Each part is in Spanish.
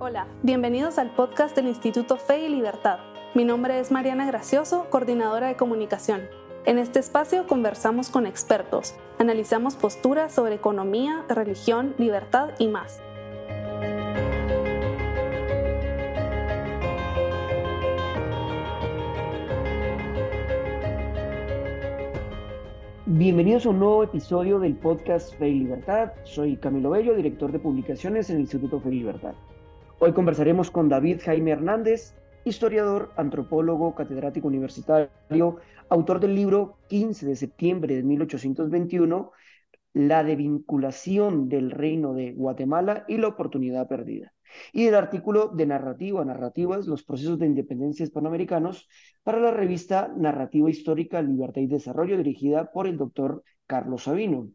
Hola, bienvenidos al podcast del Instituto Fe y Libertad. Mi nombre es Mariana Gracioso, coordinadora de comunicación. En este espacio conversamos con expertos, analizamos posturas sobre economía, religión, libertad y más. Bienvenidos a un nuevo episodio del podcast Fe y Libertad. Soy Camilo Bello, director de publicaciones en el Instituto Fe y Libertad. Hoy conversaremos con David Jaime Hernández, historiador, antropólogo, catedrático universitario, autor del libro 15 de septiembre de 1821, La desvinculación del reino de Guatemala y la oportunidad perdida, y el artículo de narrativa, narrativas, los procesos de independencia hispanoamericanos para la revista Narrativa Histórica, Libertad y Desarrollo, dirigida por el doctor Carlos Sabino.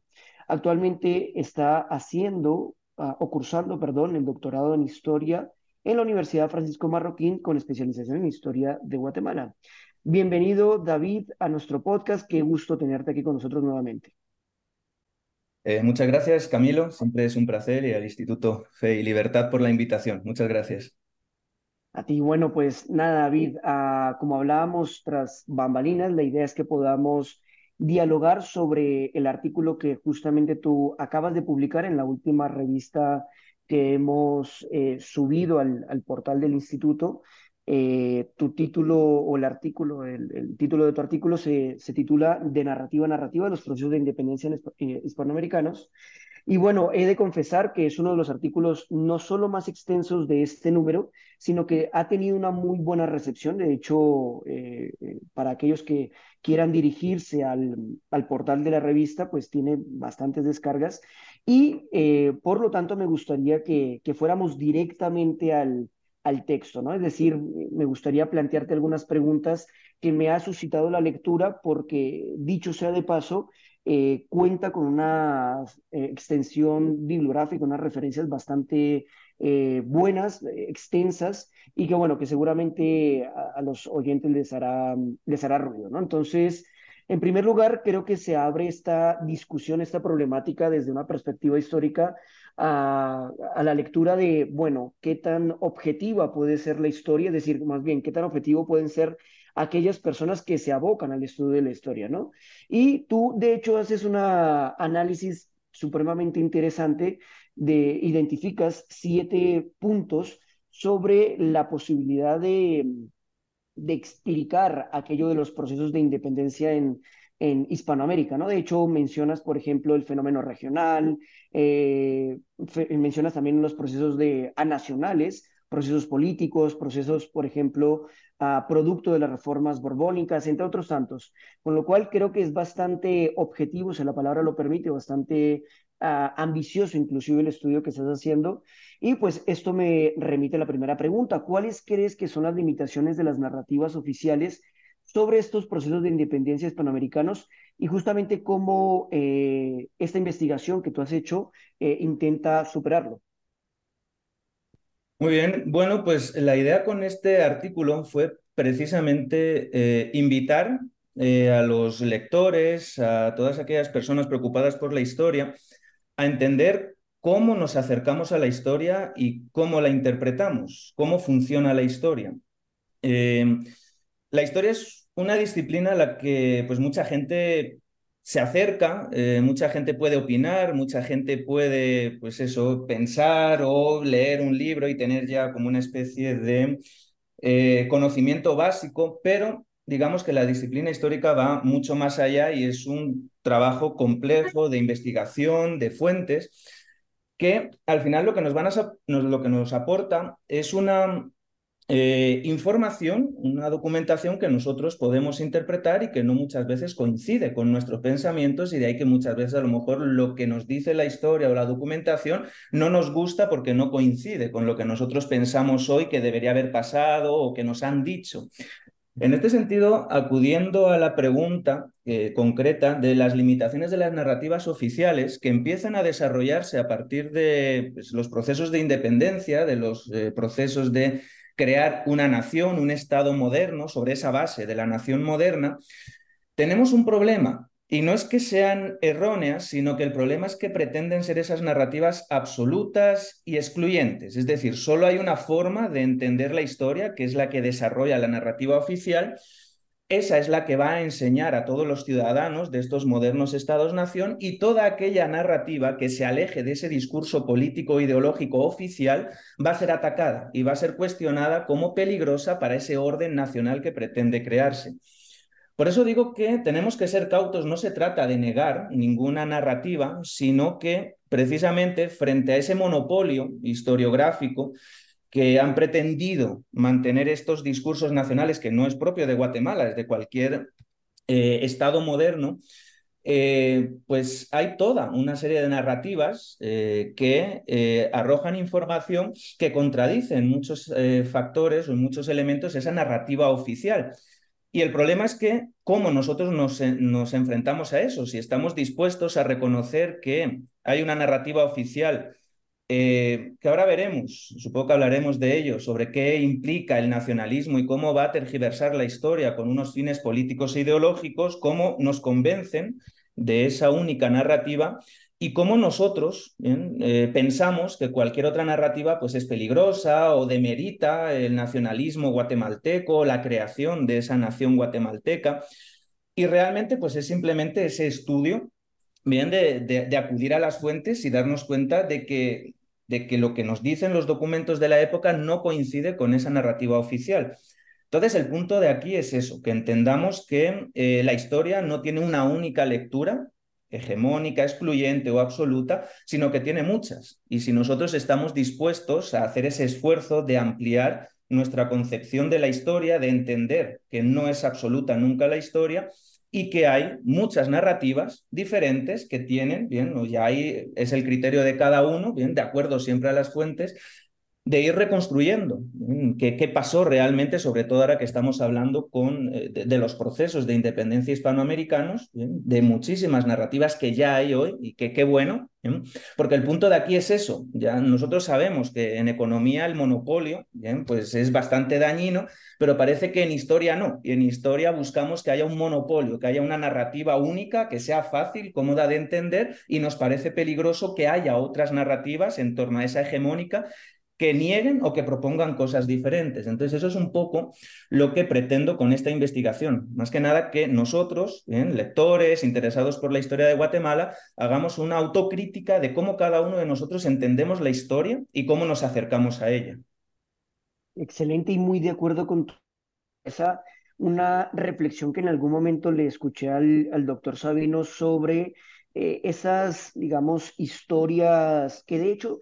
Actualmente está haciendo uh, o cursando, perdón, el doctorado en Historia en la Universidad Francisco Marroquín con especialización en Historia de Guatemala. Bienvenido, David, a nuestro podcast. Qué gusto tenerte aquí con nosotros nuevamente. Eh, muchas gracias, Camilo. Siempre es un placer y al Instituto Fe y Libertad por la invitación. Muchas gracias. A ti, bueno, pues nada, David, uh, como hablábamos tras bambalinas, la idea es que podamos dialogar sobre el artículo que justamente tú acabas de publicar en la última revista que hemos eh, subido al, al, portal del instituto. Eh, tu título o el artículo, el, título de tu artículo se, se, titula De narrativa a narrativa, los procesos de independencia eh, hispanoamericanos. Y bueno, he de confesar que es uno de los artículos no solo más extensos de este número, sino que ha tenido una muy buena recepción. De hecho, eh, para aquellos que quieran dirigirse al, al, portal de la revista, pues tiene bastantes descargas. Y por lo tanto, me gustaría que, que fuéramos directamente al, al texto, ¿no? Es decir, me gustaría plantearte algunas preguntas que me ha suscitado la lectura, porque dicho sea de paso, eh, cuenta con una eh, extensión bibliográfica, unas referencias bastante eh, buenas, extensas, y que bueno, que seguramente a, a, los oyentes les hará, les hará ruido, ¿no? Entonces, en primer lugar, creo que se abre esta discusión, esta problemática desde una perspectiva histórica a, la lectura de, bueno, qué tan objetiva puede ser la historia, es decir, más bien, qué tan objetivo pueden ser aquellas personas que se abocan al estudio de la historia, ¿no? Y tú, de hecho, haces un análisis supremamente interesante de identificas siete puntos sobre la posibilidad de, de explicar aquello de los procesos de independencia en, en Hispanoamérica, ¿no? De hecho, mencionas, por ejemplo, el fenómeno regional, eh, mencionas también los procesos de anacionales, procesos políticos, procesos, por ejemplo, producto de las reformas borbónicas, entre otros tantos. Con lo cual creo que es bastante objetivo, si la palabra lo permite, bastante ambicioso inclusive el estudio que estás haciendo. Y pues esto me remite a la primera pregunta. ¿Cuáles crees que son las limitaciones de las narrativas oficiales sobre estos procesos de independencia hispanoamericanos y justamente cómo eh, esta investigación que tú has hecho eh, intenta superarlo? Muy bien, bueno, pues la idea con este artículo fue precisamente eh, invitar a los lectores, a todas aquellas personas preocupadas por la historia, a entender cómo nos acercamos a la historia y cómo la interpretamos, cómo funciona la historia. La historia es una disciplina a la que pues, mucha gente se acerca, eh, mucha gente puede opinar, mucha gente puede, pues eso, pensar o leer un libro y tener ya como una especie de eh, conocimiento básico, pero digamos que la disciplina histórica va mucho más allá y es un trabajo complejo de investigación, de fuentes, que al final lo que nos, van a, lo que nos aporta es una eh, información, una documentación que nosotros podemos interpretar y que no muchas veces coincide con nuestros pensamientos y de ahí que muchas veces a lo mejor lo que nos dice la historia o la documentación no nos gusta porque no coincide con lo que nosotros pensamos hoy que debería haber pasado o que nos han dicho. En este sentido, acudiendo a la pregunta eh, concreta de las limitaciones de las narrativas oficiales que empiezan a desarrollarse a partir de pues, los procesos de independencia, de los eh, procesos de crear una nación, un Estado moderno sobre esa base de la nación moderna, tenemos un problema Y no es que sean erróneas, sino que el problema es que pretenden ser esas narrativas absolutas y excluyentes. Es decir, solo hay una forma de entender la historia, que es la que desarrolla la narrativa oficial, esa es la que va a enseñar a todos los ciudadanos de estos modernos estados-nación y toda aquella narrativa que se aleje de ese discurso político ideológico oficial va a ser atacada y va a ser cuestionada como peligrosa para ese orden nacional que pretende crearse. Por eso digo que tenemos que ser cautos, no se trata de negar ninguna narrativa, sino que precisamente frente a ese monopolio historiográfico que han pretendido mantener estos discursos nacionales, que no es propio de Guatemala, es de cualquier eh, Estado moderno, eh, pues hay toda una serie de narrativas eh, que arrojan información que contradicen muchos factores o muchos elementos esa narrativa oficial. Y el problema es que, ¿cómo nosotros nos, nos enfrentamos a eso? Si estamos dispuestos a reconocer que hay una narrativa oficial eh, que ahora veremos, supongo que hablaremos de ello, sobre qué implica el nacionalismo y cómo va a tergiversar la historia con unos fines políticos e ideológicos, cómo nos convencen de esa única narrativa y cómo nosotros eh, pensamos que cualquier otra narrativa pues, es peligrosa o demerita el nacionalismo guatemalteco, la creación de esa nación guatemalteca. Y realmente pues, es simplemente ese estudio bien de, de, acudir a las fuentes y darnos cuenta de que de que lo que nos dicen los documentos de la época no coincide con esa narrativa oficial. Entonces, el punto de aquí es eso, que entendamos que eh, la historia no tiene una única lectura hegemónica, excluyente o absoluta, sino que tiene muchas. Y si nosotros estamos dispuestos a hacer ese esfuerzo de ampliar nuestra concepción de la historia, de entender que no es absoluta nunca la historia, y que hay muchas narrativas diferentes que tienen, bien, ya ahí es el criterio de cada uno, bien, de acuerdo siempre a las fuentes, de ir reconstruyendo. Qué, qué, pasó realmente, sobre todo ahora que estamos hablando con, eh, de, los procesos de independencia hispanoamericanos, de muchísimas narrativas que ya hay hoy y que qué bueno, porque el punto de aquí es eso, ya nosotros sabemos que en economía el monopolio pues es bastante dañino, pero parece que en historia no, y en historia buscamos que haya un monopolio, que haya una narrativa única, que sea fácil, cómoda de entender, y nos parece peligroso que haya otras narrativas en torno a esa hegemónica que nieguen o que propongan cosas diferentes. Entonces, eso es un poco lo que pretendo con esta investigación. Más que nada que nosotros, lectores, interesados por la historia de Guatemala, hagamos una autocrítica de cómo cada uno de nosotros entendemos la historia y cómo nos acercamos a ella. Excelente y muy de acuerdo con esa una reflexión que en algún momento le escuché al, al doctor Sabino sobre eh, esas, digamos, historias que de hecho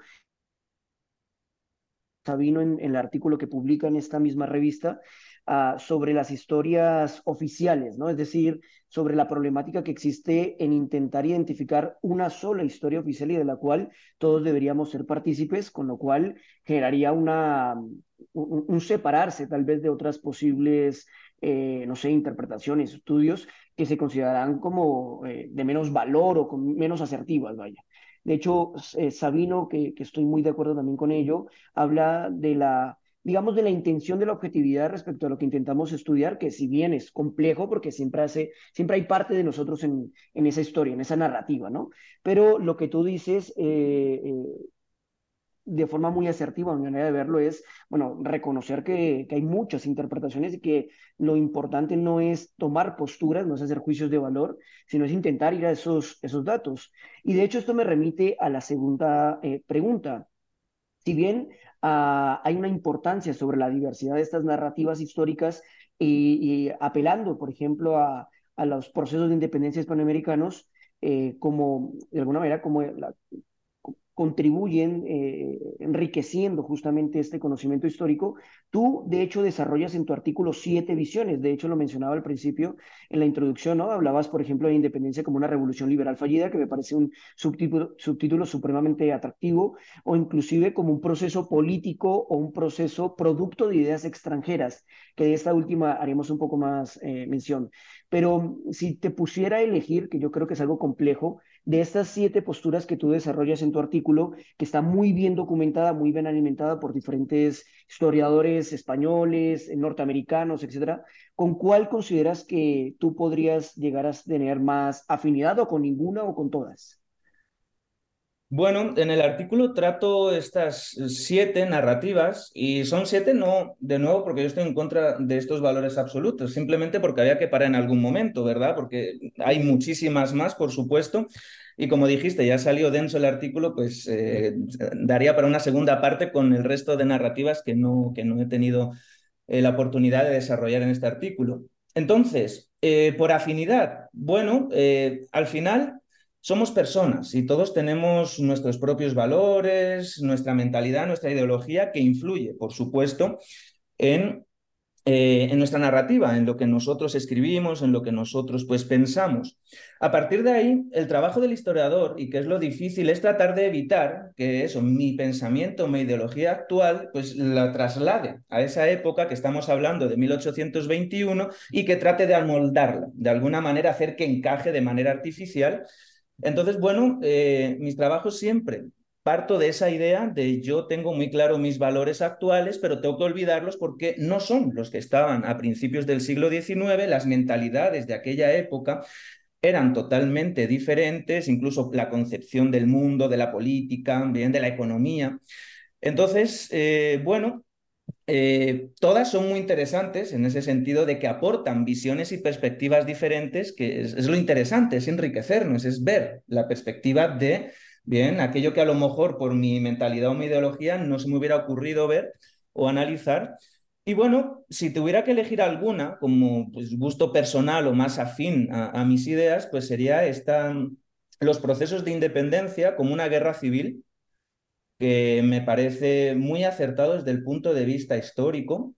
Sabino en, el artículo que publica en esta misma revista ah, sobre las historias oficiales, ¿no? Es decir, sobre la problemática que existe en intentar identificar una sola historia oficial y de la cual todos deberíamos ser partícipes, con lo cual generaría una, un, separarse tal vez de otras posibles, eh, no sé, interpretaciones, estudios que se considerarán como eh, de menos valor o con menos asertivas, vaya. De hecho, eh, Sabino, que, estoy muy de acuerdo también con ello, habla de la, digamos, de la intención de la objetividad respecto a lo que intentamos estudiar, que si bien es complejo, porque siempre, hace, siempre hay parte de nosotros en, esa historia, en esa narrativa, ¿no? Pero lo que tú dices eh, eh, de forma muy asertiva, mi manera de verlo es, bueno, reconocer que, que, hay muchas interpretaciones y que lo importante no es tomar posturas, no es hacer juicios de valor, sino es intentar ir a esos, esos datos. Y de hecho esto me remite a la segunda eh, pregunta. Si bien ah, hay una importancia sobre la diversidad de estas narrativas históricas y, apelando, por ejemplo, a, a, los procesos de independencia hispanoamericanos, eh, como, de alguna manera, como la, contribuyen eh, enriqueciendo justamente este conocimiento histórico. Tú, de hecho, desarrollas en tu artículo siete visiones, de hecho lo mencionaba al principio en la introducción, ¿no? Hablabas, por ejemplo, de independencia como una revolución liberal fallida, que me parece un subtítulo, supremamente atractivo, o inclusive como un proceso político o un proceso producto de ideas extranjeras, que de esta última haremos un poco más eh, mención. Pero si te pusiera a elegir, que yo creo que es algo complejo, de estas siete posturas que tú desarrollas en tu artículo, que está muy bien documentada, muy bien alimentada por diferentes historiadores españoles, norteamericanos, etcétera, ¿con cuál consideras que tú podrías llegar a tener más afinidad o con ninguna o con todas? Bueno, en el artículo trato estas siete narrativas y son siete no, de nuevo, porque yo estoy en contra de estos valores absolutos, simplemente porque había que parar en algún momento, ¿verdad? Porque hay muchísimas más, por supuesto, y como dijiste, ya salió denso el artículo, pues eh, daría para una segunda parte con el resto de narrativas que no, que no he tenido eh, la oportunidad de desarrollar en este artículo. Entonces, eh, por afinidad, bueno, al final somos personas y todos tenemos nuestros propios valores, nuestra mentalidad, nuestra ideología que influye, por supuesto, en, eh, en, nuestra narrativa, en lo que nosotros escribimos, en lo que nosotros pues pensamos. A partir de ahí, el trabajo del historiador, y que es lo difícil, es tratar de evitar que eso, mi pensamiento, mi ideología actual, pues la traslade a esa época que estamos hablando de 1821 y que trate de amoldarla, de alguna manera hacer que encaje de manera artificial entonces, bueno, eh, mis trabajos siempre parto de esa idea de yo tengo muy claro mis valores actuales, pero tengo que olvidarlos porque no son los que estaban a principios del siglo XIX, las mentalidades de aquella época eran totalmente diferentes, incluso la concepción del mundo, de la política, bien de la economía. Entonces, eh, bueno, eh, todas son muy interesantes en ese sentido de que aportan visiones y perspectivas diferentes, que es, lo interesante, es enriquecernos, es ver la perspectiva de, bien, aquello que a lo mejor por mi mentalidad o mi ideología no se me hubiera ocurrido ver o analizar. Y bueno, si tuviera que elegir alguna como pues, gusto personal o más afín a, mis ideas, pues sería esta, los procesos de independencia como una guerra civil que me parece muy acertado desde el punto de vista histórico,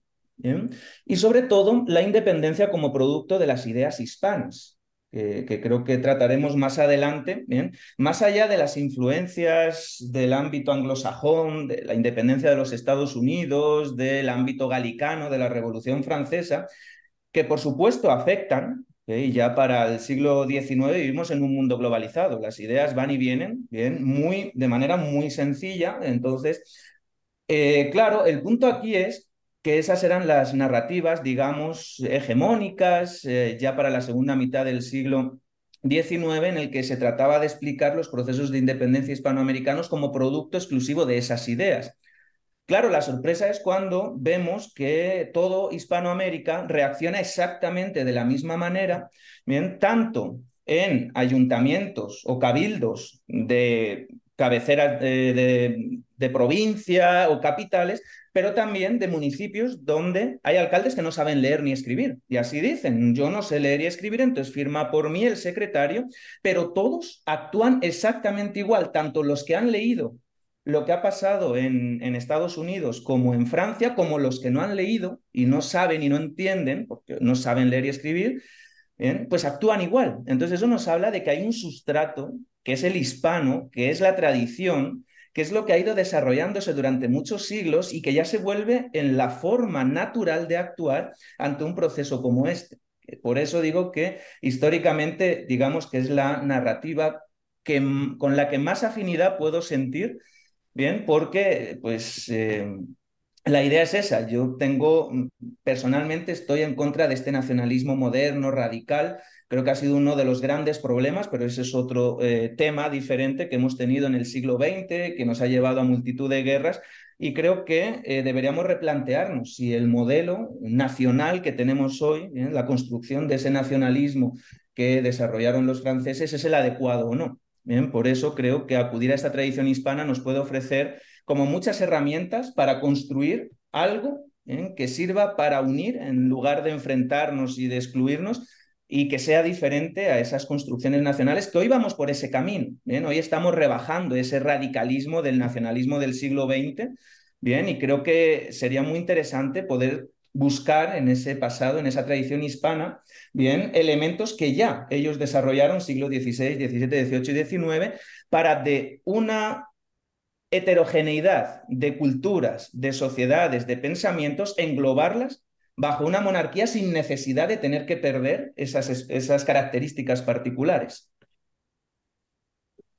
y sobre todo la independencia como producto de las ideas hispanas, que, creo que trataremos más adelante, ¿bien? más allá de las influencias del ámbito anglosajón, de la independencia de los Estados Unidos, del ámbito galicano, de la Revolución Francesa, que por supuesto afectan y ya para el siglo XIX vivimos en un mundo globalizado. Las ideas van y vienen bien, muy, de manera muy sencilla. Entonces, eh, claro, el punto aquí es que esas eran las narrativas, digamos, hegemónicas eh, ya para la segunda mitad del siglo XIX, en el que se trataba de explicar los procesos de independencia hispanoamericanos como producto exclusivo de esas ideas. Claro, la sorpresa es cuando vemos que todo Hispanoamérica reacciona exactamente de la misma manera, tanto en ayuntamientos o cabildos de cabeceras de, de, provincia o capitales, pero también de municipios donde hay alcaldes que no saben leer ni escribir. Y así dicen, yo no sé leer y escribir, entonces firma por mí el secretario, pero todos actúan exactamente igual, tanto los que han leído lo que ha pasado en, Estados Unidos como en Francia, como los que no han leído y no saben y no entienden, porque no saben leer y escribir, pues actúan igual. Entonces eso nos habla de que hay un sustrato, que es el hispano, que es la tradición, que es lo que ha ido desarrollándose durante muchos siglos y que ya se vuelve en la forma natural de actuar ante un proceso como este. Por eso digo que históricamente, digamos que es la narrativa que, con la que más afinidad puedo sentir Bien, porque pues eh, la idea es esa. Yo tengo, personalmente estoy en contra de este nacionalismo moderno, radical. Creo que ha sido uno de los grandes problemas, pero ese es otro eh, tema diferente que hemos tenido en el siglo XX, que nos ha llevado a multitud de guerras. Y creo que eh, deberíamos replantearnos si el modelo nacional que tenemos hoy, la construcción de ese nacionalismo que desarrollaron los franceses, es el adecuado o no. Por eso creo que acudir a esta tradición hispana nos puede ofrecer como muchas herramientas para construir algo que sirva para unir en lugar de enfrentarnos y de excluirnos y que sea diferente a esas construcciones nacionales que hoy vamos por ese camino. Hoy estamos rebajando ese radicalismo del nacionalismo del siglo XX. Bien, y creo que sería muy interesante poder buscar en ese pasado, en esa tradición hispana, bien, elementos que ya ellos desarrollaron siglo XVI, XVII, XVIII y XIX para de una heterogeneidad de culturas, de sociedades, de pensamientos, englobarlas bajo una monarquía sin necesidad de tener que perder esas, esas características particulares.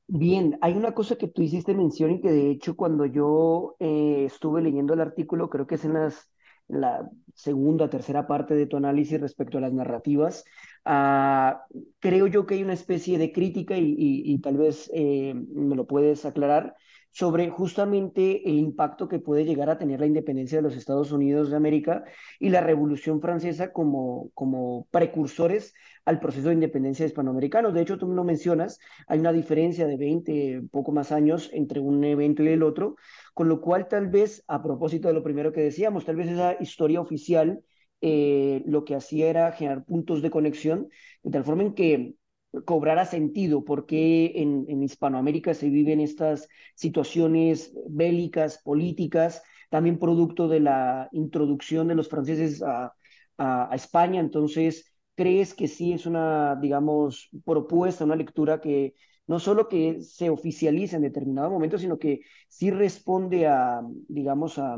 Bien, hay una cosa que tú hiciste mención y que de hecho cuando yo eh, estuve leyendo el artículo, creo que es en las, la segunda, tercera parte de tu análisis respecto a las narrativas, ah, creo yo que hay una especie de crítica y, tal vez eh, me lo puedes aclarar sobre justamente el impacto que puede llegar a tener la independencia de los Estados Unidos de América y la Revolución Francesa como, como precursores al proceso de independencia hispanoamericano. De hecho, tú lo mencionas, hay una diferencia de 20, poco más años entre un evento y el otro, con lo cual tal vez, a propósito de lo primero que decíamos, tal vez esa historia oficial eh, lo que hacía era generar puntos de conexión, de tal forma en que cobrara sentido, porque en, en Hispanoamérica se viven estas situaciones bélicas, políticas, también producto de la introducción de los franceses a, a, España. Entonces, ¿crees que sí es una, digamos, propuesta, una lectura que no solo que se oficializa en determinado momento, sino que sí responde a, digamos, a,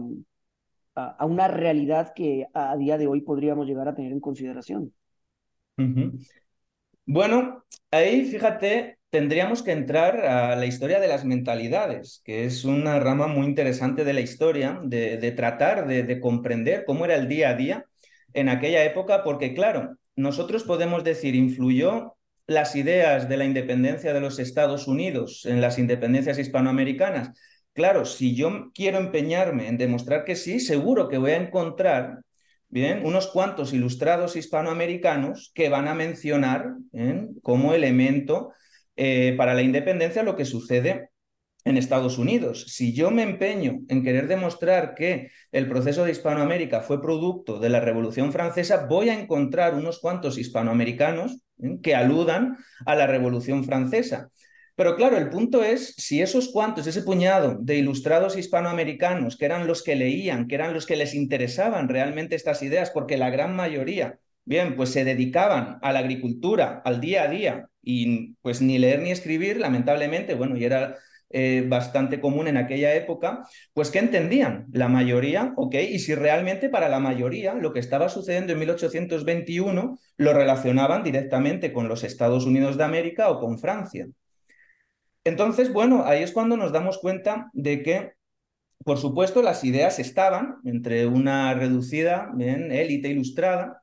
a, una realidad que a día de hoy podríamos llegar a tener en consideración? Bueno, ahí fíjate, tendríamos que entrar a la historia de las mentalidades, que es una rama muy interesante de la historia, de, tratar de, comprender cómo era el día a día en aquella época, porque claro, nosotros podemos decir, influyó las ideas de la independencia de los Estados Unidos en las independencias hispanoamericanas. Claro, si yo quiero empeñarme en demostrar que sí, seguro que voy a encontrar bien, unos cuantos ilustrados hispanoamericanos que van a mencionar como elemento eh, para la independencia lo que sucede en Estados Unidos. Si yo me empeño en querer demostrar que el proceso de Hispanoamérica fue producto de la Revolución Francesa, voy a encontrar unos cuantos hispanoamericanos que aludan a la Revolución Francesa. Pero claro, el punto es si esos cuantos, ese puñado de ilustrados hispanoamericanos, que eran los que leían, que eran los que les interesaban realmente estas ideas, porque la gran mayoría, bien, pues se dedicaban a la agricultura, al día a día, y pues ni leer ni escribir, lamentablemente, bueno, y era eh, bastante común en aquella época, pues ¿qué entendían? La mayoría, ok, y si realmente para la mayoría lo que estaba sucediendo en 1821 lo relacionaban directamente con los Estados Unidos de América o con Francia. Entonces, bueno, ahí es cuando nos damos cuenta de que, por supuesto, las ideas estaban entre una reducida élite ilustrada,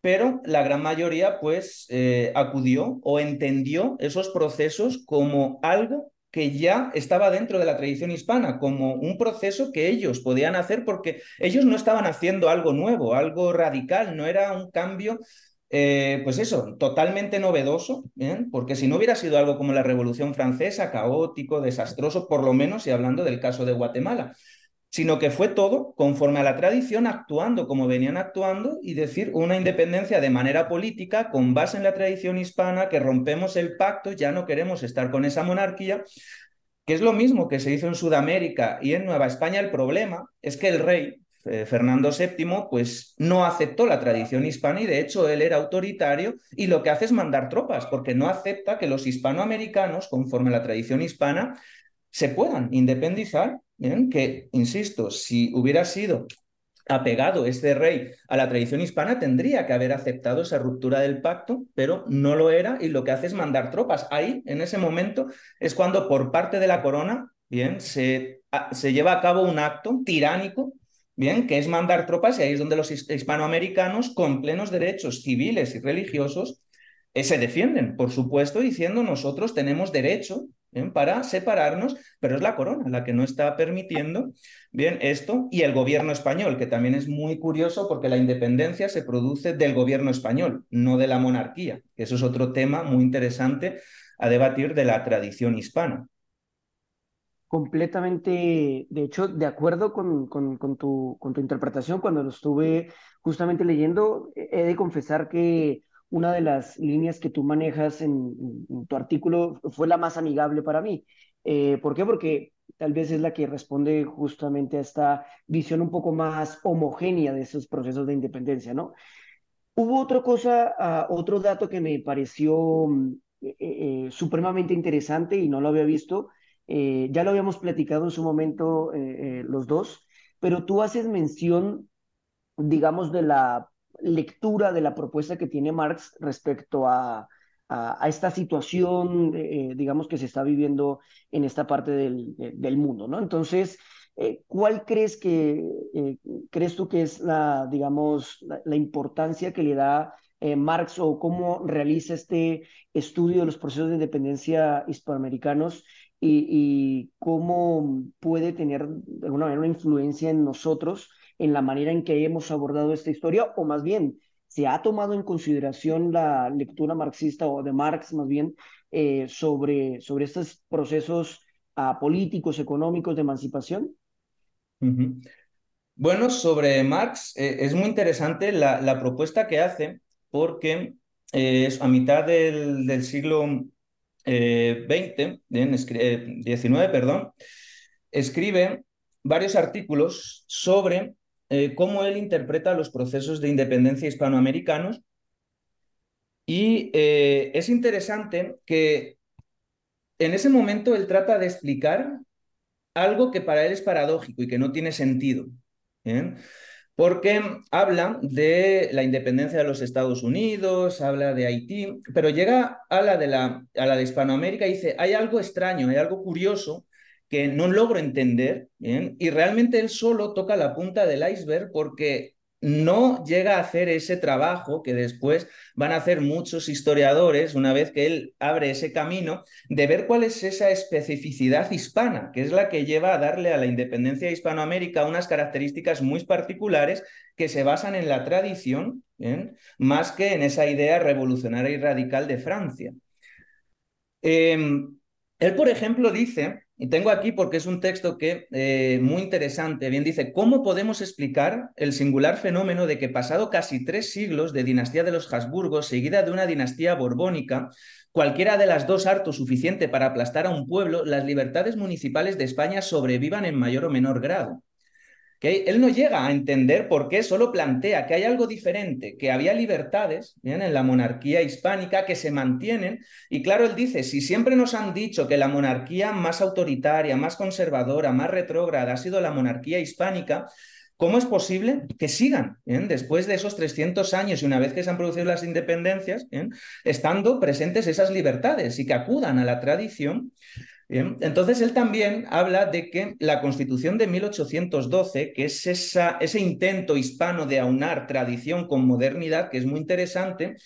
pero la gran mayoría pues eh, acudió o entendió esos procesos como algo que ya estaba dentro de la tradición hispana, como un proceso que ellos podían hacer porque ellos no estaban haciendo algo nuevo, algo radical, no era un cambio eh, pues eso, totalmente novedoso, porque si no hubiera sido algo como la Revolución Francesa, caótico, desastroso, por lo menos, y hablando del caso de Guatemala, sino que fue todo conforme a la tradición, actuando como venían actuando y decir una independencia de manera política con base en la tradición hispana, que rompemos el pacto, ya no queremos estar con esa monarquía, que es lo mismo que se hizo en Sudamérica y en Nueva España. El problema es que el rey, Fernando VII, pues no aceptó la tradición hispana y de hecho él era autoritario y lo que hace es mandar tropas, porque no acepta que los hispanoamericanos, conforme a la tradición hispana, se puedan independizar, que, insisto, si hubiera sido apegado este rey a la tradición hispana, tendría que haber aceptado esa ruptura del pacto, pero no lo era y lo que hace es mandar tropas. Ahí, en ese momento, es cuando por parte de la corona, bien, se, se lleva a cabo un acto tiránico Bien, que es mandar tropas y ahí es donde los hispanoamericanos, con plenos derechos civiles y religiosos, eh, se defienden, por supuesto, diciendo nosotros tenemos derecho para separarnos, pero es la corona la que no está permitiendo bien esto y el gobierno español, que también es muy curioso porque la independencia se produce del gobierno español, no de la monarquía, eso es otro tema muy interesante a debatir de la tradición hispana completamente, de hecho, de acuerdo con, con, tu, con tu interpretación. Cuando lo estuve justamente leyendo, he de confesar que una de las líneas que tú manejas en, tu artículo fue la más amigable para mí. Eh, ¿Por qué? Porque tal vez es la que responde justamente a esta visión un poco más homogénea de esos procesos de independencia, ¿no? Hubo otra cosa, ah, otro dato que me pareció mm, eh, eh, supremamente interesante y no lo había visto, eh, ya lo habíamos platicado en su momento eh, eh, los dos, pero tú haces mención digamos, de la lectura de la propuesta que tiene Marx respecto a, a, esta situación, digamos, que se está viviendo en esta parte del, del mundo, ¿no? Entonces, ¿cuál crees que, crees tú que es la, digamos, la, importancia que le da Marx o cómo realiza este estudio de los procesos de independencia hispanoamericanos y, cómo puede tener de alguna manera una influencia en nosotros en la manera en que hemos abordado esta historia, o más bien, se ha tomado en consideración la lectura marxista o de Marx más bien eh, sobre, sobre estos procesos uh, políticos, económicos de emancipación? Bueno, sobre Marx eh, es muy interesante la, la, propuesta que hace porque eh, a mitad del, del siglo XX, XIX, perdón, escribe varios artículos sobre eh, cómo él interpreta los procesos de independencia hispanoamericanos. Y eh, es interesante que en ese momento él trata de explicar algo que para él es paradójico y que no tiene sentido. Porque habla de la independencia de los Estados Unidos, habla de Haití, pero llega a la de, la, a la de Hispanoamérica y dice, hay algo extraño, hay algo curioso que no logro entender, y realmente él solo toca la punta del iceberg porque no llega a hacer ese trabajo que después van a hacer muchos historiadores una vez que él abre ese camino de ver cuál es esa especificidad hispana, que es la que lleva a darle a la independencia de Hispanoamérica unas características muy particulares que se basan en la tradición, más que en esa idea revolucionaria y radical de Francia. Em, él, por ejemplo, dice y tengo aquí porque es un texto que eh, muy interesante. Bien dice, ¿cómo podemos explicar el singular fenómeno de que pasado casi tres siglos de dinastía de los Habsburgos, seguida de una dinastía borbónica, cualquiera de las dos harto suficiente para aplastar a un pueblo, las libertades municipales de España sobrevivan en mayor o menor grado? Él no llega a entender por qué solo plantea que hay algo diferente, que había libertades en la monarquía hispánica que se mantienen. Y claro, él dice, si siempre nos han dicho que la monarquía más autoritaria, más conservadora, más retrógrada ha sido la monarquía hispánica, ¿Cómo es posible que sigan, después de esos 300 años y una vez que se han producido las independencias, estando presentes esas libertades y que acudan a la tradición entonces él también habla de que la Constitución de 1812, que es ese intento hispano de aunar tradición con modernidad, que es muy interesante,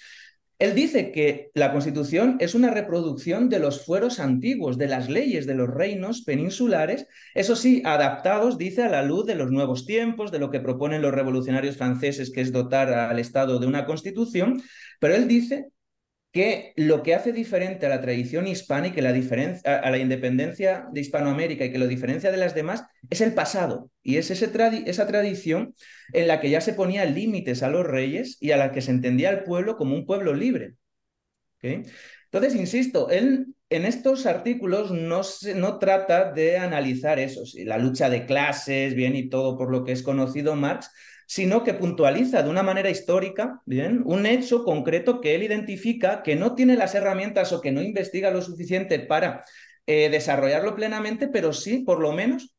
él dice que la Constitución es una reproducción de los fueros antiguos, de las leyes de los reinos peninsulares, eso sí, adaptados, dice, a la luz de los nuevos tiempos, de lo que proponen los revolucionarios franceses, que es dotar al Estado de una Constitución, pero él dice que lo que hace diferente a la tradición hispánica, la diferencia, a la independencia de Hispanoamérica y que lo diferencia de las demás es el pasado y es esa tradición en la que ya se ponía límites a los reyes y a la que se entendía al pueblo como un pueblo libre. Entonces, insisto, él en estos artículos no, no trata de analizar eso, la lucha de clases, bien, y todo por lo que es conocido Marx, sino que puntualiza de una manera histórica, bien, un hecho concreto que él identifica que no tiene las herramientas o que no investiga lo suficiente para eh, desarrollarlo plenamente, pero sí, por lo menos,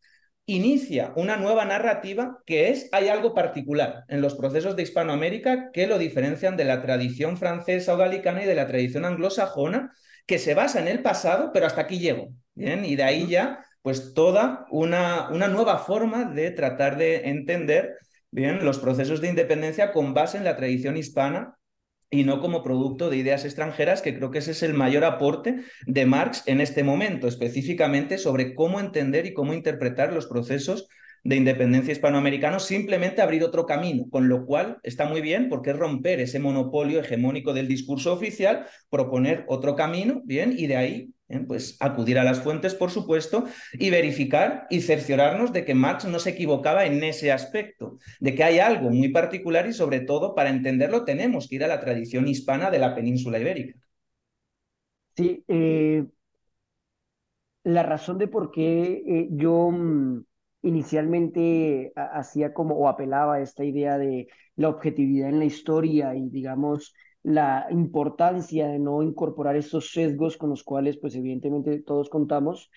inicia una nueva narrativa que es, hay algo particular en los procesos de Hispanoamérica que lo diferencian de la tradición francesa o galicana y de la tradición anglosajona, que se basa en el pasado, pero hasta aquí llego, bien, y de ahí ya, pues toda una, una nueva forma de tratar de entender bien, los procesos de independencia con base en la tradición hispana y no como producto de ideas extranjeras, que creo que ese es el mayor aporte de Marx en este momento, específicamente sobre cómo entender y cómo interpretar los procesos de independencia hispanoamericano, simplemente abrir otro camino, con lo cual está muy bien porque es romper ese monopolio hegemónico del discurso oficial, proponer otro camino, bien, y de ahí ¿eh? pues acudir a las fuentes, por supuesto, y verificar y cerciorarnos de que Marx no se equivocaba en ese aspecto, de que hay algo muy particular y sobre todo para entenderlo tenemos que ir a la tradición hispana de la península ibérica. Sí, eh, la razón de por qué eh, yo mm, inicialmente hacía como o apelaba a esta idea de la objetividad en la historia y digamos la importancia de no incorporar estos sesgos con los cuales pues evidentemente todos contamos,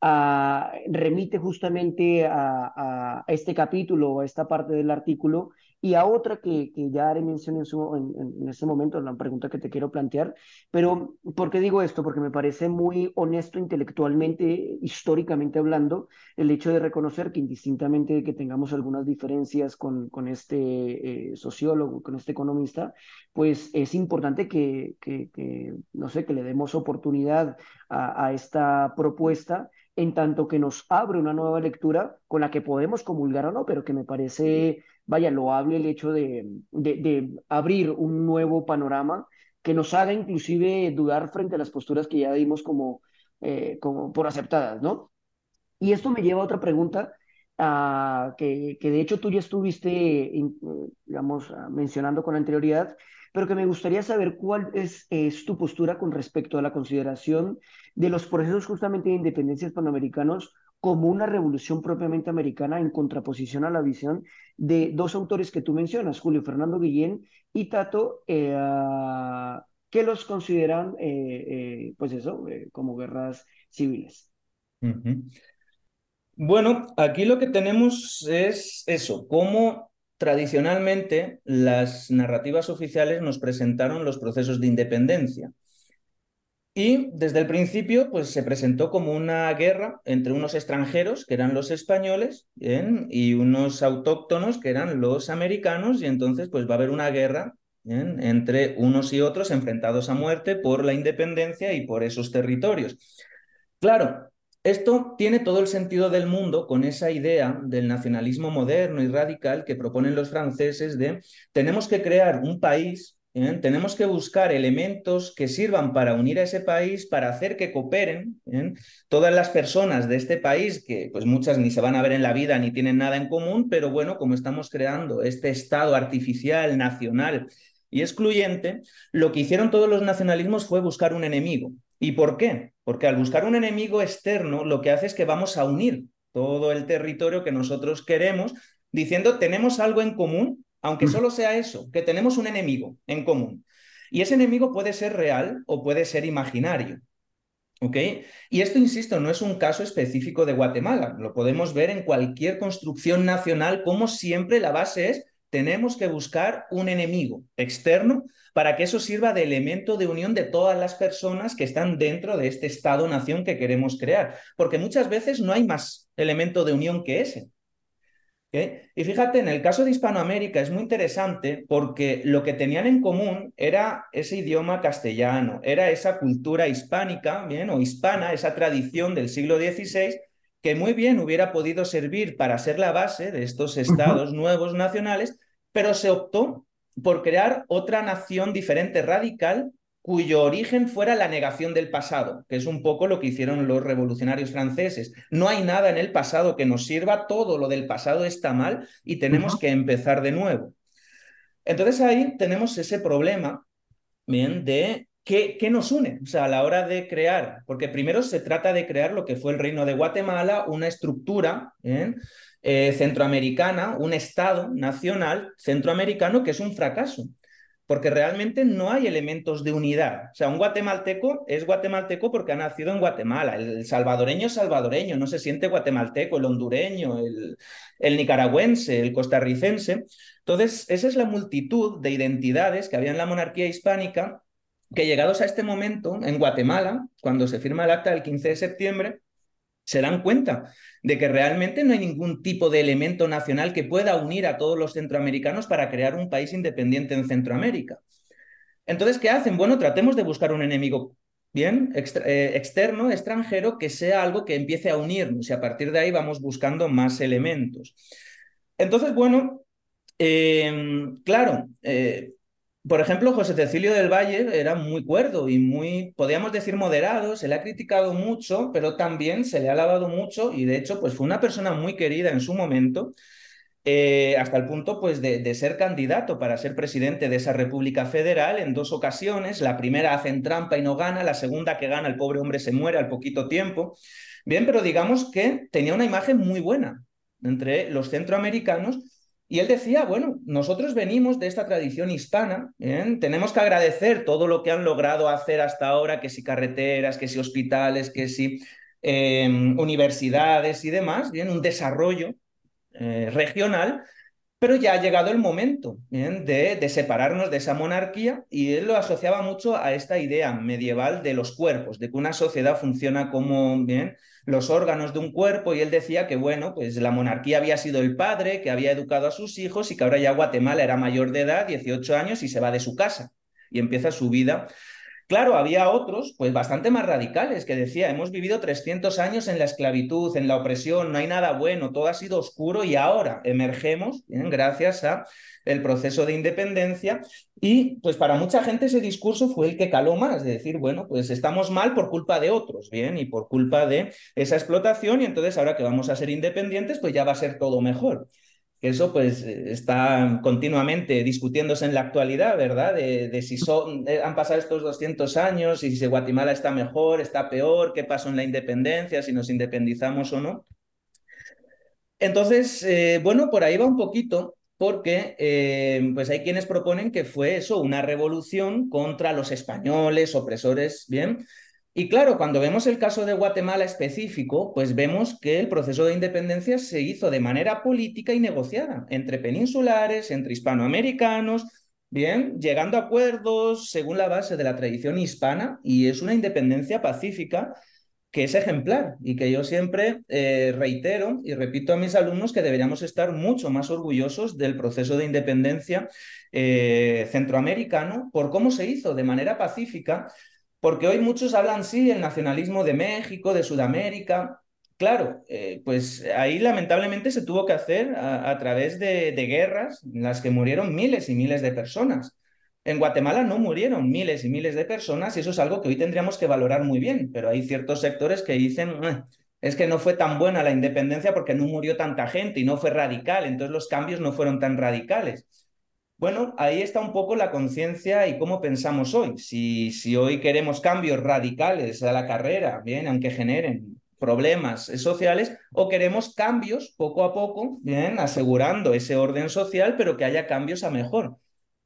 remite justamente a, a, este capítulo, a esta parte del artículo y a otra que, que ya haré mención en, su, en, este momento, la pregunta que te quiero plantear. Pero, ¿por qué digo esto? Porque me parece muy honesto intelectualmente, históricamente hablando, el hecho de reconocer que indistintamente de que tengamos algunas diferencias con, con este eh, sociólogo, con este economista, pues es importante que, que, que, no sé, que le demos oportunidad a esta propuesta en tanto que nos abre una nueva lectura con la que podemos comulgar o no, pero que me parece, vaya, loable el hecho de, de, abrir un nuevo panorama que nos haga inclusive dudar frente a las posturas que ya dimos como, eh, como por aceptadas, ¿no? Y esto me lleva a otra pregunta, uh, que, que, de hecho tú ya estuviste, digamos, mencionando con anterioridad, pero que me gustaría saber cuál es, es, tu postura con respecto a la consideración de los procesos justamente de independencia hispanoamericanos como una revolución propiamente americana en contraposición a la visión de dos autores que tú mencionas, Julio Fernando Guillén y Tato, eh, que los consideran, eh, eh, pues eso, como guerras civiles. Bueno, aquí lo que tenemos es eso, cómo tradicionalmente las narrativas oficiales nos presentaron los procesos de independencia. Y desde el principio, pues se presentó como una guerra entre unos extranjeros, que eran los españoles, y unos autóctonos, que eran los americanos, y entonces pues va a haber una guerra entre unos y otros enfrentados a muerte por la independencia y por esos territorios. Claro, esto tiene todo el sentido del mundo con esa idea del nacionalismo moderno y radical que proponen los franceses de tenemos que crear un país ¿eh? Tenemos que buscar elementos que sirvan para unir a ese país, para hacer que cooperen ¿eh? todas las personas de este país, que pues muchas ni se van a ver en la vida ni tienen nada en común, pero bueno, como estamos creando este Estado artificial, nacional y excluyente, lo que hicieron todos los nacionalismos fue buscar un enemigo. ¿Y por qué? Porque al buscar un enemigo externo, lo que hace es que vamos a unir todo el territorio que nosotros queremos, diciendo tenemos algo en común aunque solo sea eso, que tenemos un enemigo en común. Y ese enemigo puede ser real o puede ser imaginario. ¿Ok? Y esto, insisto, no es un caso específico de Guatemala. Lo podemos ver en cualquier construcción nacional, como siempre la base es, tenemos que buscar un enemigo externo para que eso sirva de elemento de unión de todas las personas que están dentro de este Estado-nación que queremos crear. Porque muchas veces no hay más elemento de unión que ese. Y fíjate, en el caso de Hispanoamérica es muy interesante porque lo que tenían en común era ese idioma castellano, era esa cultura hispánica, bien, o hispana, esa tradición del siglo XVI, que muy bien hubiera podido servir para ser la base de estos estados nuevos nacionales, pero se optó por crear otra nación diferente, radical, cuyo origen fuera la negación del pasado, que es un poco lo que hicieron los revolucionarios franceses. No hay nada en el pasado que nos sirva, todo lo del pasado está mal y tenemos que empezar de nuevo. Entonces ahí tenemos ese problema, bien, de qué, qué, nos une, o sea, a la hora de crear, porque primero se trata de crear lo que fue el reino de Guatemala, una estructura eh, centroamericana, un Estado nacional centroamericano que es un fracaso porque realmente no hay elementos de unidad. O sea, un guatemalteco es guatemalteco porque ha nacido en Guatemala, el salvadoreño es salvadoreño, no se siente guatemalteco, el hondureño, el, el nicaragüense, el costarricense. Entonces, esa es la multitud de identidades que había en la monarquía hispánica que llegados a este momento, en Guatemala, cuando se firma el acta del 15 de septiembre, se dan cuenta de que realmente no hay ningún tipo de elemento nacional que pueda unir a todos los centroamericanos para crear un país independiente en Centroamérica. Entonces, ¿qué hacen? Bueno, tratemos de buscar un enemigo bien eh, externo, extranjero, que sea algo que empiece a unirnos y a partir de ahí vamos buscando más elementos. Entonces, bueno, em, claro, eh, por ejemplo, José Cecilio del Valle era muy cuerdo y muy, podríamos decir, moderado, se le ha criticado mucho, pero también se le ha alabado mucho y de hecho, pues fue una persona muy querida en su momento, eh, hasta el punto pues, de, de, ser candidato para ser presidente de esa República Federal en dos ocasiones. La primera hacen trampa y no gana, la segunda que gana, el pobre hombre se muere al poquito tiempo. Bien, pero digamos que tenía una imagen muy buena entre los centroamericanos y él decía, bueno, nosotros venimos de esta tradición hispana, tenemos que agradecer todo lo que han logrado hacer hasta ahora, que si carreteras, que si hospitales, que si em, universidades y demás, bien, un desarrollo eh, regional, Pero ya ha llegado el momento de, de, separarnos de esa monarquía y él lo asociaba mucho a esta idea medieval de los cuerpos, de que una sociedad funciona como bien los órganos de un cuerpo y él decía que bueno, pues la monarquía había sido el padre que había educado a sus hijos y que ahora ya Guatemala era mayor de edad, 18 años y se va de su casa y empieza su vida Claro, había otros, pues bastante más radicales, que decía, hemos vivido 300 años en la esclavitud, en la opresión, no hay nada bueno, todo ha sido oscuro y ahora emergemos, gracias a el proceso de independencia y pues para mucha gente ese discurso fue el que caló más, de decir, bueno, pues estamos mal por culpa de otros, bien, y por culpa de esa explotación y entonces ahora que vamos a ser independientes, pues ya va a ser todo mejor eso pues está continuamente discutiéndose en la actualidad, ¿verdad? De, si son, eh, han pasado estos 200 años y si Guatemala está mejor, está peor, qué pasó en la independencia, si nos independizamos o no. Entonces, eh, bueno, por ahí va un poquito, porque eh, pues hay quienes proponen que fue eso, una revolución contra los españoles, opresores, ¿bien? Y claro, cuando vemos el caso de Guatemala específico, pues vemos que el proceso de independencia se hizo de manera política y negociada entre peninsulares, entre hispanoamericanos, bien, llegando a acuerdos según la base de la tradición hispana y es una independencia pacífica que es ejemplar y que yo siempre eh, reitero y repito a mis alumnos que deberíamos estar mucho más orgullosos del proceso de independencia eh, centroamericano por cómo se hizo de manera pacífica porque hoy muchos hablan, sí, el nacionalismo de México, de Sudamérica. Claro, eh, pues ahí lamentablemente se tuvo que hacer a, través de, guerras en las que murieron miles y miles de personas. En Guatemala no murieron miles y miles de personas y eso es algo que hoy tendríamos que valorar muy bien, pero hay ciertos sectores que dicen, es que no fue tan buena la independencia porque no murió tanta gente y no fue radical, entonces los cambios no fueron tan radicales. Bueno, ahí está un poco la conciencia y cómo pensamos hoy. Si, si hoy queremos cambios radicales a la carrera, bien, aunque generen problemas sociales, o queremos cambios poco a poco, bien, asegurando ese orden social, pero que haya cambios a mejor.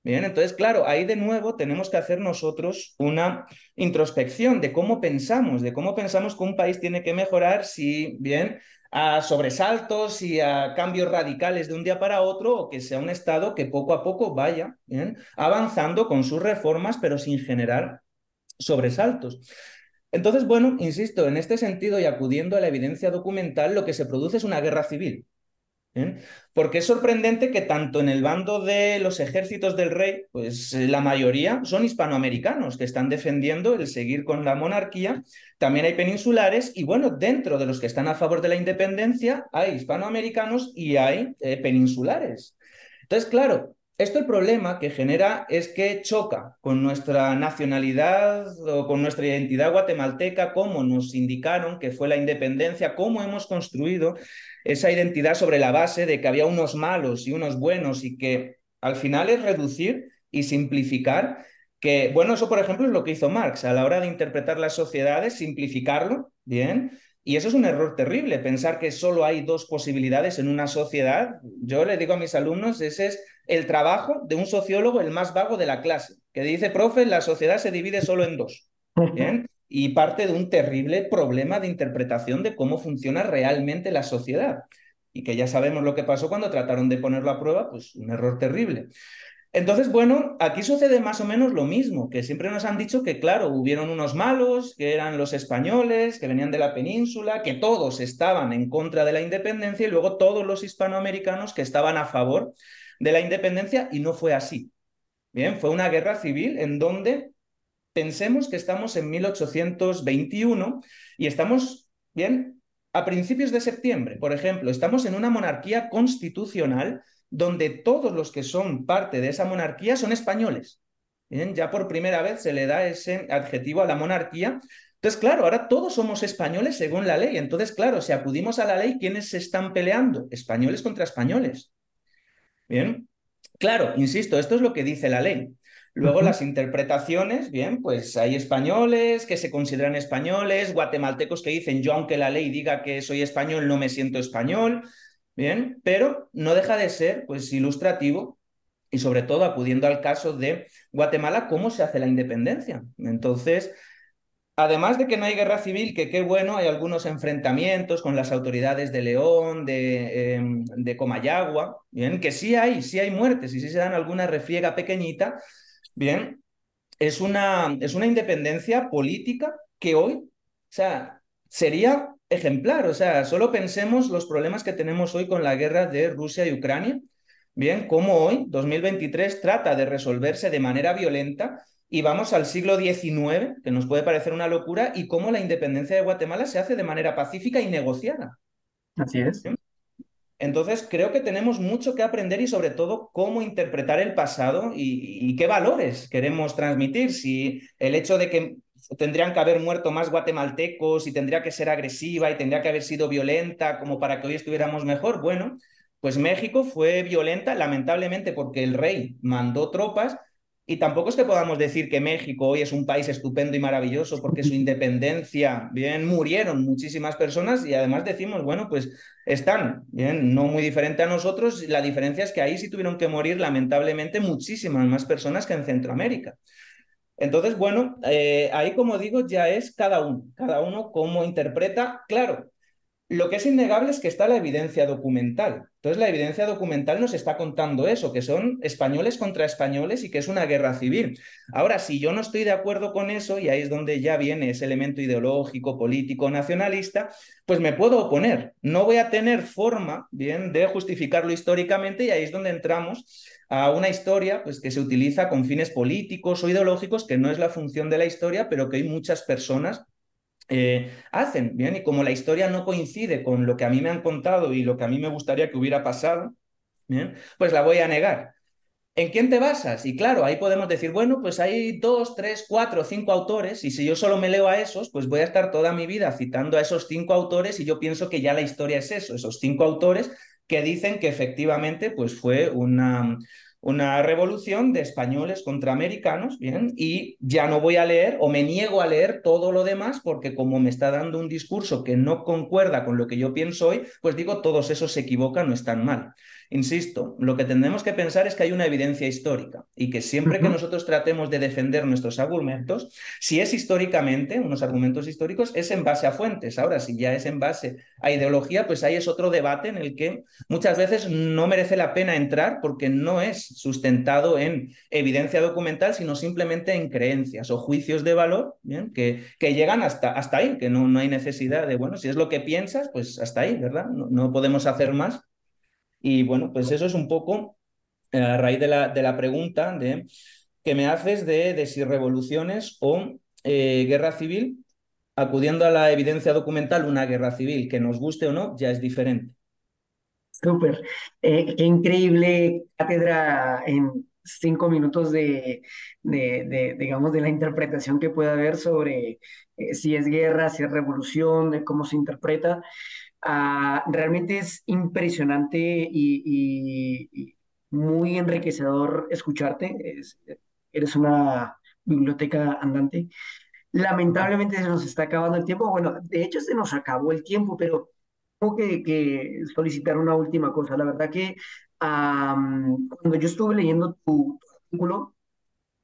Bien, entonces, claro, ahí de nuevo tenemos que hacer nosotros una introspección de cómo pensamos, de cómo pensamos que un país tiene que mejorar si, bien, a sobresaltos y a cambios radicales de un día para otro, o que sea un Estado que poco a poco vaya avanzando con sus reformas, pero sin generar sobresaltos. Entonces, bueno, insisto, en este sentido y acudiendo a la evidencia documental, lo que se produce es una guerra civil. Porque es sorprendente que tanto en el bando de los ejércitos del rey, pues eh, la mayoría son hispanoamericanos que están defendiendo el seguir con la monarquía. También hay peninsulares y bueno, dentro de los que están a favor de la independencia hay hispanoamericanos y hay eh, peninsulares. Entonces, claro, esto el problema que genera es que choca con nuestra nacionalidad o con nuestra identidad guatemalteca, cómo nos indicaron que fue la independencia, cómo hemos construido esa identidad sobre la base de que había unos malos y unos buenos y que al final es reducir y simplificar que, bueno, eso por ejemplo es lo que hizo Marx a la hora de interpretar las sociedades, simplificarlo, ¿bien? Y eso es un error terrible, pensar que solo hay dos posibilidades en una sociedad. Yo le digo a mis alumnos, ese es el trabajo de un sociólogo el más vago de la clase, que dice, profe, la sociedad se divide solo en dos. ¿Bien? y parte de un terrible problema de interpretación de cómo funciona realmente la sociedad. Y que ya sabemos lo que pasó cuando trataron de ponerlo a prueba, pues un error terrible. Entonces, bueno, aquí sucede más o menos lo mismo, que siempre nos han dicho que, claro, hubieron unos malos, que eran los españoles, que venían de la península, que todos estaban en contra de la independencia y luego todos los hispanoamericanos que estaban a favor de la independencia y no fue así. Bien, fue una guerra civil en donde pensemos que estamos en 1821 y estamos, bien, a principios de septiembre, por ejemplo, estamos en una monarquía constitucional donde todos los que son parte de esa monarquía son españoles. Bien, ya por primera vez se le da ese adjetivo a la monarquía. Entonces, claro, ahora todos somos españoles según la ley. Entonces, claro, si acudimos a la ley, ¿quiénes se están peleando? Españoles contra españoles. Bien, claro, insisto, esto es lo que dice la ley. Luego las interpretaciones, bien, pues hay españoles que se consideran españoles, guatemaltecos que dicen yo aunque la ley diga que soy español no me siento español, bien, pero no deja de ser pues ilustrativo y sobre todo acudiendo al caso de Guatemala, cómo se hace la independencia. Entonces, además de que no hay guerra civil, que qué bueno, hay algunos enfrentamientos con las autoridades de León, de, em, de Comayagua, bien, que sí hay, sí hay muertes y sí se dan alguna refriega pequeñita, bien, es una, es una independencia política que hoy, o sea, sería ejemplar, o sea, solo pensemos los problemas que tenemos hoy con la guerra de Rusia y Ucrania, bien, cómo hoy, 2023, trata de resolverse de manera violenta y vamos al siglo XIX, que nos puede parecer una locura, y cómo la independencia de Guatemala se hace de manera pacífica y negociada. Así es. Entonces, creo que tenemos mucho que aprender y sobre todo cómo interpretar el pasado y, qué valores queremos transmitir. Si el hecho de que tendrían que haber muerto más guatemaltecos y tendría que ser agresiva y tendría que haber sido violenta como para que hoy estuviéramos mejor, bueno, pues México fue violenta lamentablemente porque el rey mandó tropas y tampoco es que podamos decir que México hoy es un país estupendo y maravilloso porque su independencia, bien, murieron muchísimas personas y además decimos, bueno, pues están, bien, no muy diferente a nosotros. La diferencia es que ahí sí tuvieron que morir lamentablemente muchísimas más personas que en Centroamérica. Entonces, bueno, eh, ahí como digo, ya es cada uno, cada uno cómo interpreta. Claro, lo que es innegable es que está la evidencia documental. Entonces, la evidencia documental nos está contando eso, que son españoles contra españoles y que es una guerra civil. Ahora, si yo no estoy de acuerdo con eso, y ahí es donde ya viene ese elemento ideológico, político, nacionalista, pues me puedo oponer. No voy a tener forma, bien, de justificarlo históricamente y ahí es donde entramos a una historia pues, que se utiliza con fines políticos o ideológicos, que no es la función de la historia, pero que hay muchas personas eh, hacen, ¿bien? Y como la historia no coincide con lo que a mí me han contado y lo que a mí me gustaría que hubiera pasado, ¿bien? Pues la voy a negar. ¿En quién te basas? Y claro, ahí podemos decir, bueno, pues hay dos, tres, cuatro, cinco autores, y si yo solo me leo a esos, pues voy a estar toda mi vida citando a esos cinco autores y yo pienso que ya la historia es eso, esos cinco autores que dicen que efectivamente pues fue una, una revolución de españoles contra americanos, ¿bien? Y ya no voy a leer o me niego a leer todo lo demás porque como me está dando un discurso que no concuerda con lo que yo pienso hoy, pues digo, todos esos se equivocan, no están mal. Insisto, lo que tenemos que pensar es que hay una evidencia histórica y que siempre que nosotros tratemos de defender nuestros argumentos, si es históricamente, unos argumentos históricos, es en base a fuentes. Ahora, si ya es en base a ideología, pues ahí es otro debate en el que muchas veces no merece la pena entrar porque no es sustentado en evidencia documental, sino simplemente en creencias o juicios de valor Que, que llegan hasta, hasta ahí, que no, no hay necesidad de, bueno, si es lo que piensas, pues hasta ahí, ¿verdad? no podemos hacer más y bueno, pues eso es un poco eh, a raíz de la, de la pregunta que me haces de, de si revoluciones o eh, guerra civil, acudiendo a la evidencia documental, una guerra civil, que nos guste o no, ya es diferente. Súper. Eh, qué increíble cátedra en cinco minutos de, de, digamos, de la interpretación que puede haber sobre si es guerra, si es revolución, de cómo se interpreta. Ah, realmente es impresionante y, muy enriquecedor escucharte. eres una biblioteca andante. Lamentablemente se nos está acabando el tiempo. Bueno, de hecho se nos acabó el tiempo, pero tengo que, solicitar una última cosa. La verdad que cuando yo estuve leyendo tu, artículo,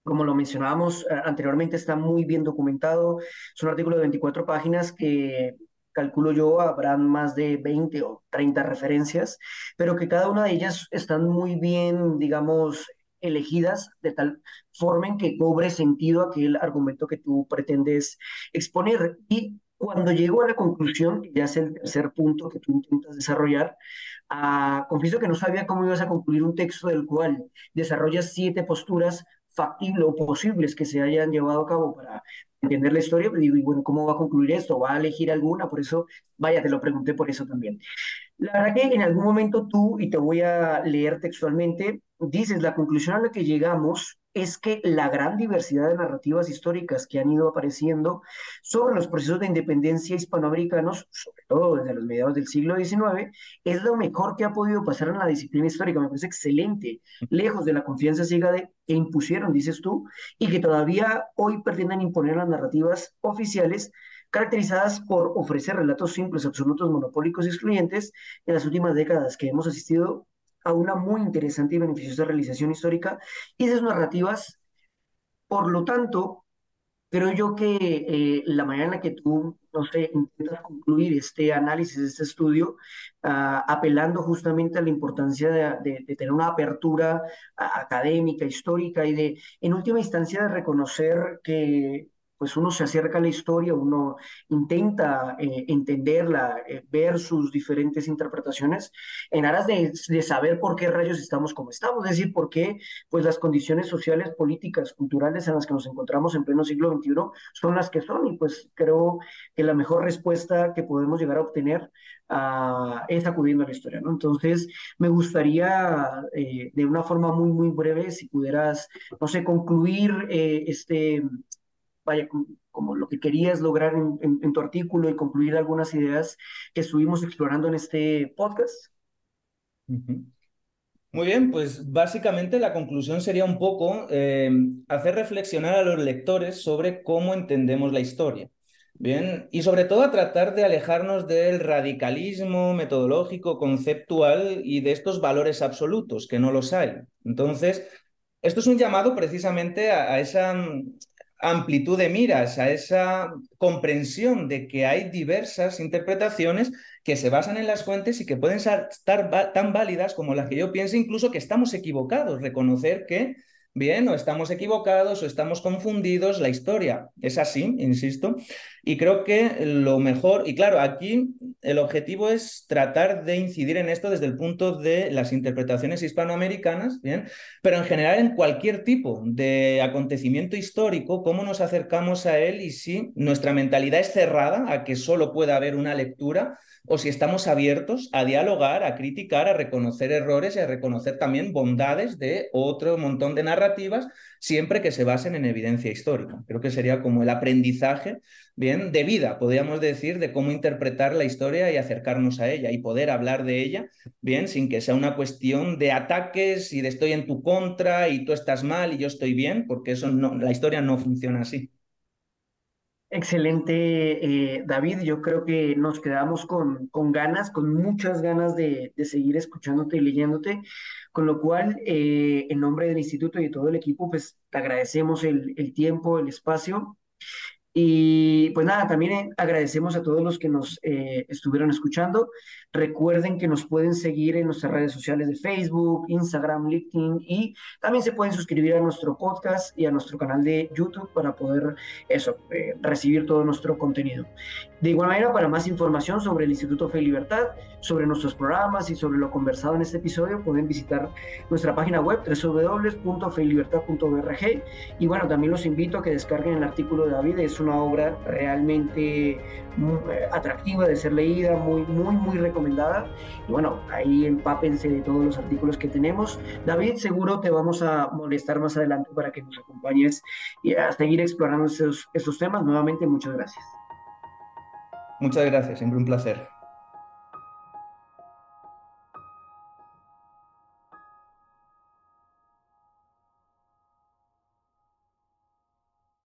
como lo mencionábamos eh, anteriormente, está muy bien documentado. Es un artículo de 24 páginas que calculo yo, habrán más de 20 o 30 referencias, pero que cada una de ellas están muy bien, digamos, elegidas de tal forma en que cobre sentido aquel argumento que tú pretendes exponer. Y cuando llego a la conclusión, que ya es el tercer punto que tú intentas desarrollar, ah, confieso que no sabía cómo ibas a concluir un texto del cual desarrollas siete posturas factibles o posibles que se hayan llevado a cabo para entender la historia, pero digo, y bueno, ¿cómo va a concluir esto? ¿Va a elegir alguna? Por eso, vaya, te lo pregunté por eso también. La verdad que en algún momento tú, y te voy a leer textualmente, dices, la conclusión a la que llegamos es que la gran diversidad de narrativas históricas que han ido apareciendo sobre los procesos de independencia hispanoamericanos, sobre todo desde los mediados del siglo XIX, es lo mejor que ha podido pasar en la disciplina histórica. Me parece excelente, lejos de la confianza ciega de, que impusieron, dices tú, y que todavía hoy pretenden imponer las narrativas oficiales caracterizadas por ofrecer relatos simples, absolutos, monopólicos y excluyentes en las últimas décadas que hemos asistido a una muy interesante y beneficiosa realización histórica y esas narrativas, por lo tanto, creo yo que eh, la manera en la que tú, no sé, intentas concluir este análisis, este estudio, ah, apelando justamente a la importancia de, de tener una apertura académica, histórica y de, en última instancia, de reconocer que pues uno se acerca a la historia, uno intenta eh, entenderla, eh, ver sus diferentes interpretaciones, en aras de, saber por qué rayos estamos como estamos, es decir, por qué pues las condiciones sociales, políticas, culturales en las que nos encontramos en pleno siglo XXI son las que son, y pues creo que la mejor respuesta que podemos llegar a obtener uh, es acudiendo a la historia, ¿no? Entonces, me gustaría eh, de una forma muy, muy breve, si pudieras, no sé, concluir este vaya, como lo que querías lograr en, tu artículo y concluir algunas ideas que estuvimos explorando en este podcast. Muy bien, pues básicamente la conclusión sería un poco eh, hacer reflexionar a los lectores sobre cómo entendemos la historia. Bien, y sobre todo a tratar de alejarnos del radicalismo metodológico, conceptual y de estos valores absolutos, que no los hay. Entonces, esto es un llamado precisamente a esa amplitud de miras, a esa comprensión de que hay diversas interpretaciones que se basan en las fuentes y que pueden estar tan válidas como las que yo pienso, incluso que estamos equivocados, reconocer que bien, o estamos equivocados o estamos confundidos, la historia es así, insisto, y creo que lo mejor, y claro, aquí el objetivo es tratar de incidir en esto desde el punto de las interpretaciones hispanoamericanas, bien, pero en general en cualquier tipo de acontecimiento histórico, cómo nos acercamos a él y si nuestra mentalidad es cerrada a que solo pueda haber una lectura o si estamos abiertos a dialogar, a criticar, a reconocer errores y a reconocer también bondades de otro montón de narrativas, siempre que se basen en evidencia histórica. Creo que sería como el aprendizaje, bien, de vida, podríamos decir, de cómo interpretar la historia y acercarnos a ella y poder hablar de ella, bien, sin que sea una cuestión de ataques y de estoy en tu contra y tú estás mal y yo estoy bien, porque eso no, la historia no funciona así. Excelente, eh, David. Yo creo que nos quedamos con, con ganas, con muchas ganas de, de, seguir escuchándote y leyéndote, con lo cual, eh, en nombre del instituto y de todo el equipo, pues te agradecemos el, el tiempo, el espacio. Y pues nada, también eh, agradecemos a todos los que nos estuvieron escuchando. Recuerden que nos pueden seguir en nuestras redes sociales de Facebook, Instagram, LinkedIn y también se pueden suscribir a nuestro podcast y a nuestro canal de YouTube para poder eso, eh, recibir todo nuestro contenido. De igual manera, para más información sobre el Instituto Fe y Libertad, sobre nuestros programas y sobre lo conversado en este episodio, pueden visitar nuestra página web www.feylibertad.org y bueno, también los invito a que descarguen el artículo de David, es una obra realmente muy, eh, atractiva de ser leída, muy, muy, muy recomendada. Y bueno, ahí empápense de todos los artículos que tenemos. David, seguro te vamos a molestar más adelante para que nos acompañes y a seguir explorando estos, estos temas. Nuevamente, muchas gracias. Muchas gracias, siempre un placer.